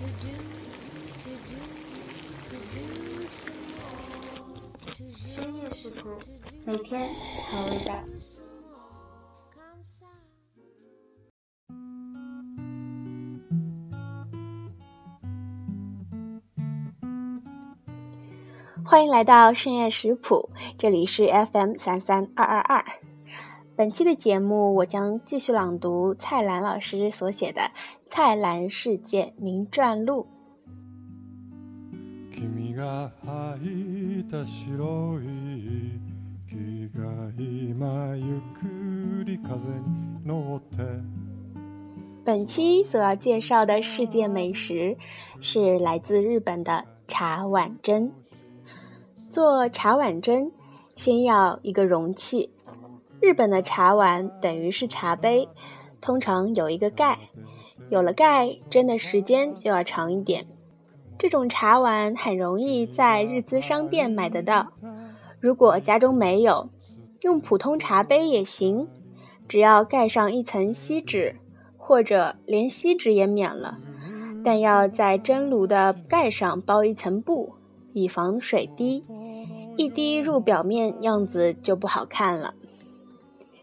to do, to do, to do 深夜食谱，每天好味道。欢迎来到深夜食谱，这里是 FM 三三二二二，本期的节目，我将继续朗读蔡澜老师所写的《蔡澜世界名传录》。本期所要介绍的世界美食是来自日本的茶碗蒸。做茶碗蒸，先要一个容器。日本的茶碗等于是茶杯，通常有一个盖。有了盖，蒸的时间就要长一点。这种茶碗很容易在日资商店买得到。如果家中没有，用普通茶杯也行，只要盖上一层锡纸，或者连锡纸也免了，但要在蒸炉的盖上包一层布，以防水滴，一滴入表面，样子就不好看了。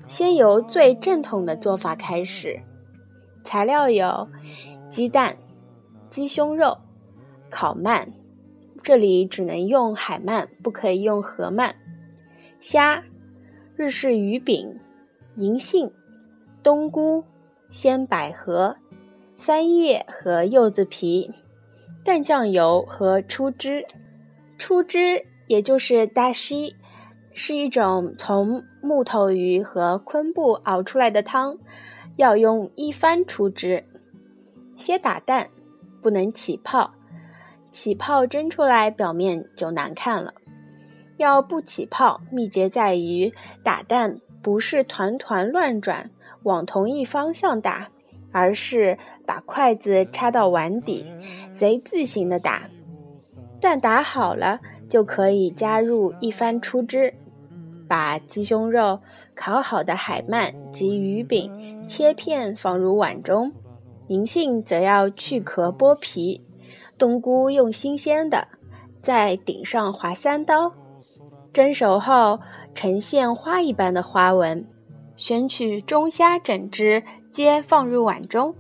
先由最正统的做法开始，材料有鸡蛋、鸡胸肉。烤鳗，这里只能用海鳗，不可以用河鳗。虾、日式鱼饼、银杏、冬菇、鲜百合、三叶和柚子皮、淡酱油和出汁。出汁也就是大西，是一种从木头鱼和昆布熬出来的汤，要用一番出汁。先打蛋，不能起泡。起泡蒸出来，表面就难看了。要不起泡，秘诀在于打蛋不是团团乱转往同一方向打，而是把筷子插到碗底，贼字形的打。蛋打好了，就可以加入一番出汁，把鸡胸肉、烤好的海鳗及鱼饼切片放入碗中，银杏则要去壳剥皮。冬菇用新鲜的，在顶上划三刀，蒸熟后呈现花一般的花纹。选取中虾整只，皆放入碗中。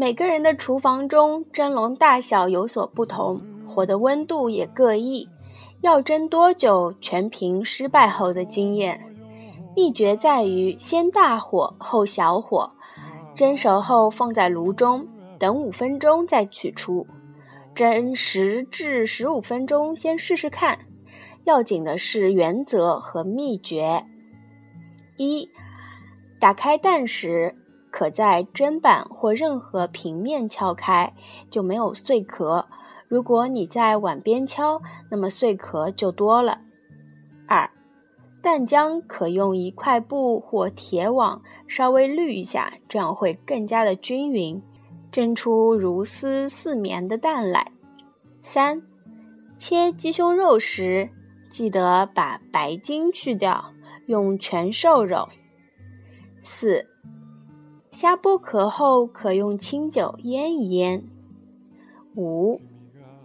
每个人的厨房中蒸笼大小有所不同，火的温度也各异。要蒸多久，全凭失败后的经验。秘诀在于先大火后小火，蒸熟后放在炉中，等五分钟再取出，蒸十至十五分钟，先试试看。要紧的是原则和秘诀：一、打开蛋时，可在砧板或任何平面敲开，就没有碎壳。如果你在碗边敲，那么碎壳就多了。二，蛋浆可用一块布或铁网稍微滤一下，这样会更加的均匀，蒸出如丝似绵的蛋来。三，切鸡胸肉时记得把白筋去掉，用全瘦肉。四，虾剥壳后可用清酒腌一腌。五。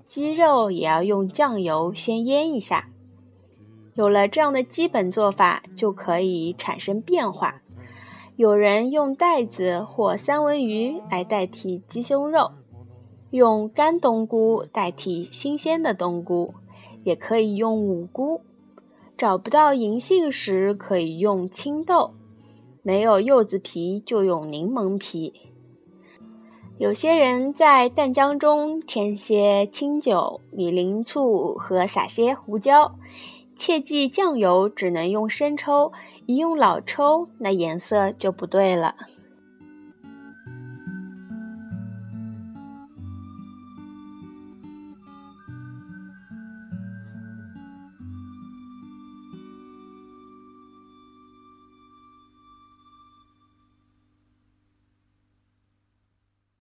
鸡肉也要用酱油先腌一下，有了这样的基本做法，就可以产生变化。有人用带子或三文鱼来代替鸡胸肉，用干冬菇代替新鲜的冬菇，也可以用五菇。找不到银杏时，可以用青豆；没有柚子皮，就用柠檬皮。有些人在蛋浆中添些清酒、米林醋和撒些胡椒，切记酱油只能用生抽，一用老抽那颜色就不对了。